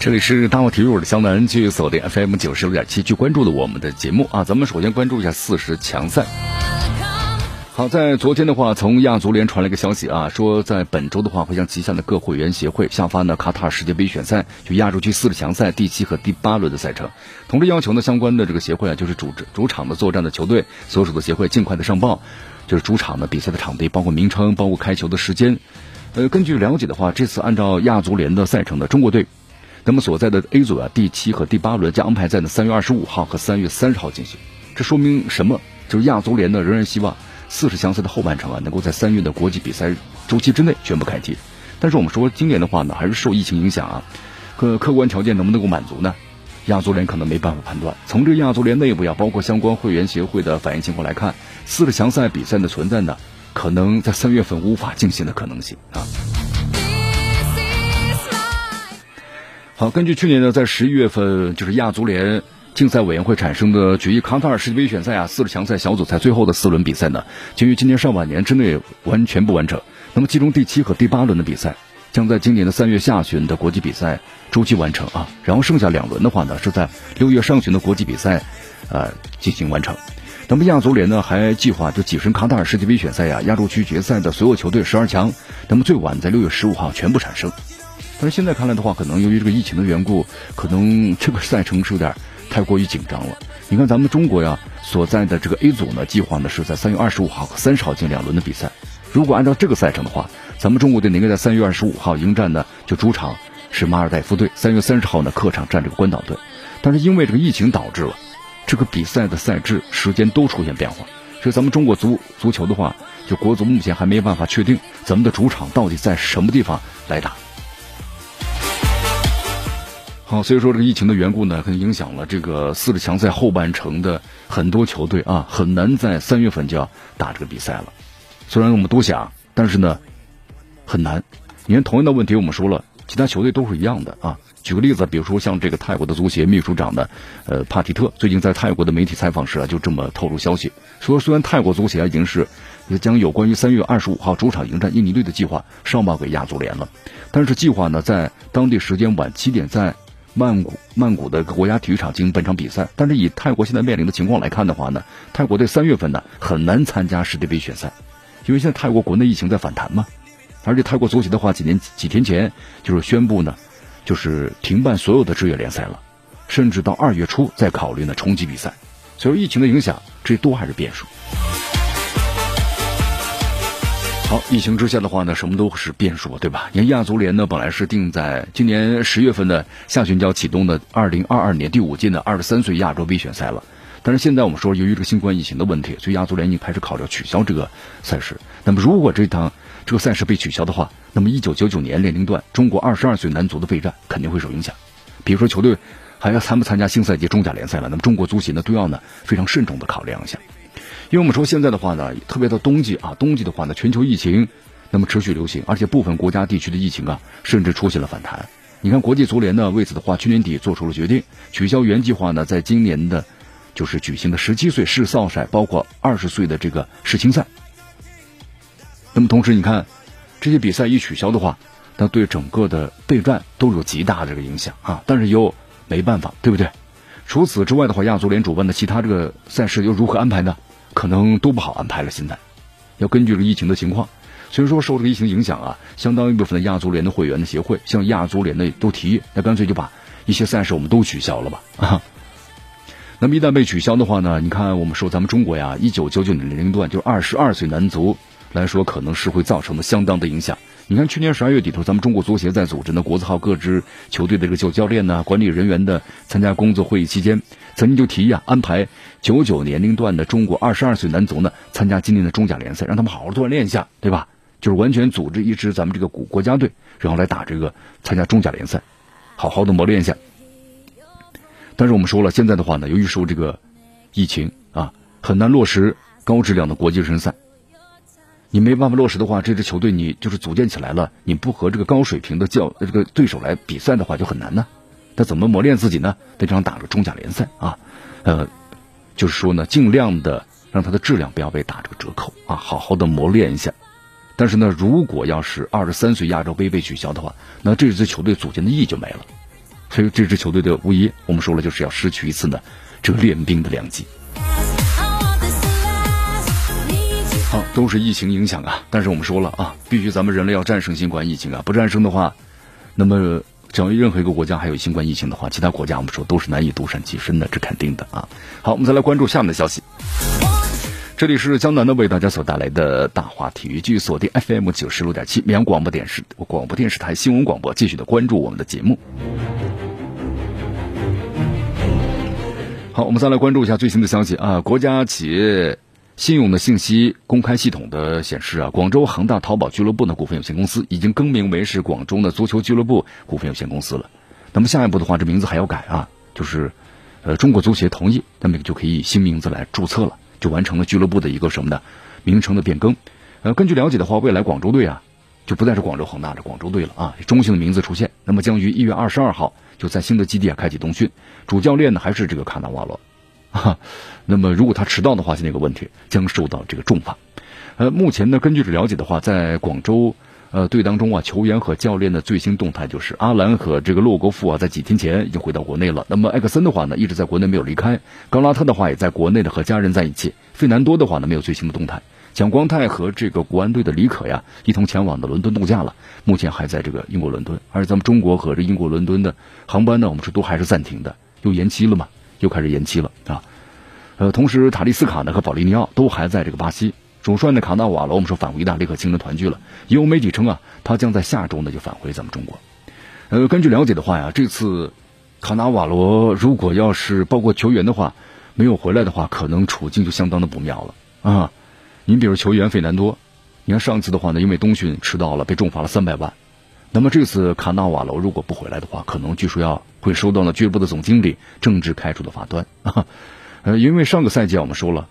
这里是大话体育，我的江南，继续锁定 FM 九十六点七，去关注的我们的节目啊。咱们首先关注一下四十强赛。好，在昨天的话，从亚足联传来一个消息啊，说在本周的话，会向旗下的各会员协会下发呢卡塔尔世界杯选赛就亚洲区四十强赛第七和第八轮的赛程，同时要求呢相关的这个协会啊，就是主主场的作战的球队所属的协会尽快的上报，就是主场的比赛的场地，包括名称，包括开球的时间。呃，根据了解的话，这次按照亚足联的赛程的中国队。那么所在的 A 组啊，第七和第八轮将安排在呢三月二十五号和三月三十号进行。这说明什么？就是亚足联呢仍然希望四十强赛的后半程啊，能够在三月的国际比赛周期之内全部开踢。但是我们说今年的话呢，还是受疫情影响啊，客客观条件能不能够满足呢？亚足联可能没办法判断。从这亚足联内部呀，包括相关会员协会的反映情况来看，四十强赛比赛的存在呢，可能在三月份无法进行的可能性啊。好，根据去年呢，在十一月份，就是亚足联竞赛委员会产生的决议，卡塔尔世界杯选赛啊，四十强赛小组赛最后的四轮比赛呢，将于今年上半年之内完全部完成。那么，其中第七和第八轮的比赛将在今年的三月下旬的国际比赛周期完成啊，然后剩下两轮的话呢，是在六月上旬的国际比赛，呃，进行完成。那么，亚足联呢还计划就跻身卡塔尔世界杯选赛呀，亚洲区决赛的所有球队十二强，那么最晚在六月十五号全部产生。但是现在看来的话，可能由于这个疫情的缘故，可能这个赛程是有点太过于紧张了。你看咱们中国呀所在的这个 A 组呢，计划呢是在三月二十五号和三十号进两轮的比赛。如果按照这个赛程的话，咱们中国队应该在三月二十五号迎战呢就主场是马尔代夫队，三月三十号呢客场战这个关岛队。但是因为这个疫情导致了这个比赛的赛制时间都出现变化，所以咱们中国足足球的话，就国足目前还没办法确定咱们的主场到底在什么地方来打。好，所以说这个疫情的缘故呢，可能影响了这个四十强赛后半程的很多球队啊，很难在三月份就要打这个比赛了。虽然我们都想，但是呢，很难。你看同样的问题，我们说了，其他球队都是一样的啊。举个例子，比如说像这个泰国的足协秘书长呢，呃，帕提特最近在泰国的媒体采访时啊，就这么透露消息，说虽然泰国足协已经是将有关于三月二十五号主场迎战印尼队的计划上报给亚足联了，但是计划呢在当地时间晚七点在。曼谷曼谷的国家体育场进行本场比赛，但是以泰国现在面临的情况来看的话呢，泰国队三月份呢很难参加世界杯选赛，因为现在泰国国内疫情在反弹嘛，而且泰国足协的话几年几天前就是宣布呢，就是停办所有的职业联赛了，甚至到二月初再考虑呢重启比赛，所以疫情的影响这多还是变数。好，疫情之下的话呢，什么都是变数，对吧？你看亚足联呢，本来是定在今年十月份的下旬就要启动的二零二二年第五届的二十三岁亚洲杯选赛了，但是现在我们说，由于这个新冠疫情的问题，所以亚足联已经开始考虑取消这个赛事。那么，如果这趟这个赛事被取消的话，那么一九九九年年龄段中国二十二岁男足的备战肯定会受影响。比如说，球队还要参不参加新赛季中甲联赛了，那么中国足协呢都要呢非常慎重的考量一下。因为我们说现在的话呢，特别到冬季啊，冬季的话呢，全球疫情那么持续流行，而且部分国家地区的疫情啊，甚至出现了反弹。你看，国际足联呢为此的话，去年底做出了决定，取消原计划呢在今年的，就是举行的十七岁世少赛，包括二十岁的这个世青赛。那么同时，你看这些比赛一取消的话，那对整个的备战都有极大的这个影响啊。但是又没办法，对不对？除此之外的话，亚足联主办的其他这个赛事又如何安排呢？可能都不好安排了。现在要根据这个疫情的情况，所以说受这个疫情影响啊，相当一部分的亚足联的会员的协会向亚足联的都提议，那干脆就把一些赛事我们都取消了吧啊。那么一旦被取消的话呢，你看我们说咱们中国呀，一九九九年龄段就二十二岁男足来说，可能是会造成的相当的影响。你看去年十二月底头，咱们中国足协在组织的国字号各支球队的这个就教练呢、管理人员的参加工作会议期间。曾经就提议啊，安排九九年龄段的中国二十二岁男足呢参加今年的中甲联赛，让他们好好锻炼一下，对吧？就是完全组织一支咱们这个国国家队，然后来打这个参加中甲联赛，好好的磨练一下。但是我们说了，现在的话呢，由于受这个疫情啊，很难落实高质量的国际热身赛。你没办法落实的话，这支球队你就是组建起来了，你不和这个高水平的教这个对手来比赛的话，就很难呢。他怎么磨练自己呢？得这样打个中甲联赛啊，呃，就是说呢，尽量的让他的质量不要被打这个折扣啊，好好的磨练一下。但是呢，如果要是二十三岁亚洲杯被取消的话，那这支球队组建的意义就没了。所以这支球队的无疑，我们说了，就是要失去一次呢这个练兵的良机。都是疫情影响啊。但是我们说了啊，必须咱们人类要战胜新冠疫情啊，不战胜的话，那么只要任何一个国家还有新冠疫情的话，其他国家我们说都是难以独善其身的，这肯定的啊。好，我们再来关注下面的消息。这里是江南的为大家所带来的大话体育，继续锁定 FM 九十六点七绵阳广播电视广播电视台新闻广播，继续的关注我们的节目。好，我们再来关注一下最新的消息啊！国家企业信用的信息公开系统的显示啊，广州恒大淘宝俱乐部呢股份有限公司已经更名为是广州的足球俱乐部股份有限公司了。那么下一步的话，这名字还要改啊，就是呃，中国足协同意，那么就可以以新名字来注册了。就完成了俱乐部的一个什么呢？名称的变更。呃，根据了解的话，未来广州队啊，就不再是广州恒大的广州队了啊，中性的名字出现。那么将于一月二十二号就在新的基地啊开启冬训，主教练呢还是这个卡纳瓦罗。啊，那么如果他迟到的话，就那个问题将受到这个重罚。呃，目前呢，根据了解的话，在广州。呃，队当中啊，球员和教练的最新动态就是阿兰和这个洛国富啊，在几天前已经回到国内了。那么艾克森的话呢，一直在国内没有离开。高拉特的话也在国内的和家人在一起。费南多的话呢，没有最新的动态。蒋光太和这个国安队的李可呀，一同前往的伦敦度假了，目前还在这个英国伦敦。而咱们中国和这英国伦敦的航班呢，我们说都还是暂停的，又延期了嘛，又开始延期了啊。呃，同时塔利斯卡呢和保利尼奥都还在这个巴西。主帅呢卡纳瓦罗，我们说返回意大利和亲人团聚了。有媒体称啊，他将在下周呢就返回咱们中国。呃，根据了解的话呀，这次卡纳瓦罗如果要是包括球员的话没有回来的话，可能处境就相当的不妙了啊。您比如球员费南多，你看上次的话呢，因为冬训迟到了，被重罚了三百万。那么这次卡纳瓦罗如果不回来的话，可能据说要会收到了俱乐部的总经理政治开除的罚单啊。呃，因为上个赛季我们说了。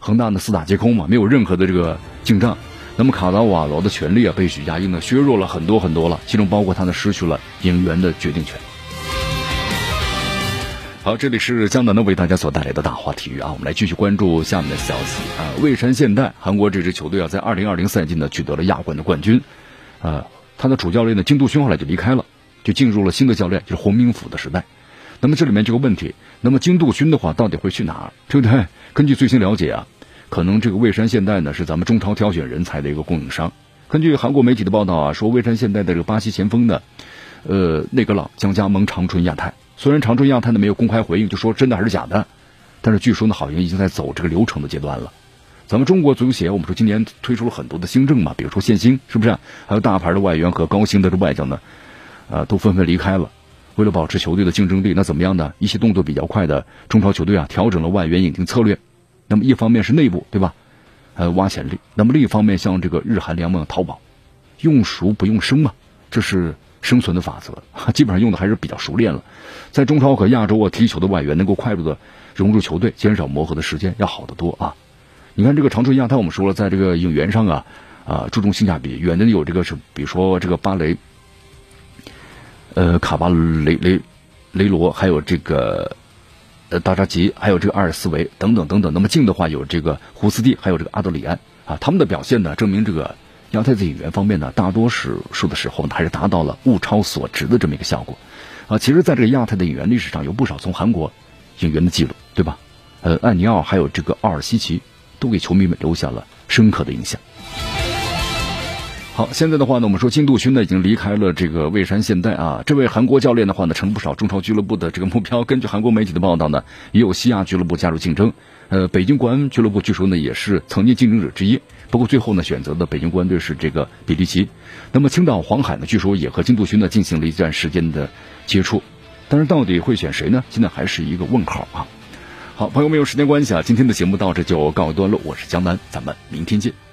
恒大呢四大皆空嘛，没有任何的这个进账。那么卡纳瓦罗的权利啊，被许家印呢削弱了很多很多了，其中包括他呢失去了引援的决定权。好，这里是江南的为大家所带来的大话体育啊，我们来继续关注下面的消息啊。蔚山现代韩国这支球队啊，在二零二零赛季呢取得了亚冠的冠军，啊，他的主教练呢金度勋后来就离开了，就进入了新的教练，就是洪明甫的时代。那么这里面这个问题，那么金度勋的话到底会去哪儿，对不对？根据最新了解啊，可能这个蔚山现代呢是咱们中超挑选人才的一个供应商。根据韩国媒体的报道啊，说蔚山现代的这个巴西前锋呢，呃，内格朗将加盟长春亚泰。虽然长春亚泰呢没有公开回应，就说真的还是假的，但是据说呢好像已经在走这个流程的阶段了。咱们中国足协，我们说今年推出了很多的新政嘛，比如说限薪，是不是？还有大牌的外援和高薪的这外教呢，呃，都纷纷离开了。为了保持球队的竞争力，那怎么样呢？一些动作比较快的中超球队啊，调整了外援引进策略。那么一方面是内部，对吧？呃，挖潜力。那么另一方面，像这个日韩联盟淘宝，用熟不用生嘛，这是生存的法则。基本上用的还是比较熟练了。在中超和亚洲啊踢球的外援能够快速的融入球队，减少磨合的时间要好得多啊。你看这个长春亚泰，我们说了，在这个影员上啊啊注重性价比，远的有这个是，比如说这个巴雷。呃，卡巴雷雷雷罗，还有这个呃大扎吉，还有这个阿尔斯维等等等等。那么近的话有这个胡斯蒂，还有这个阿德里安啊，他们的表现呢，证明这个亚太在引援方面呢，大多数数的时候呢，还是达到了物超所值的这么一个效果啊。其实，在这个亚太的引援历史上，有不少从韩国引援的记录，对吧？呃，艾尼奥还有这个奥尔西奇，都给球迷们留下了深刻的印象。好，现在的话呢，我们说金度勋呢已经离开了这个蔚山现代啊。这位韩国教练的话呢，成不少中超俱乐部的这个目标。根据韩国媒体的报道呢，也有西亚俱乐部加入竞争。呃，北京国安俱乐部据说呢也是曾经竞争者之一，不过最后呢选择的北京国安队是这个比利奇。那么青岛黄海呢，据说也和金度勋呢进行了一段时间的接触，但是到底会选谁呢？现在还是一个问号啊。好，朋友们，有时间关系啊，今天的节目到这就告一段落。我是江南，咱们明天见。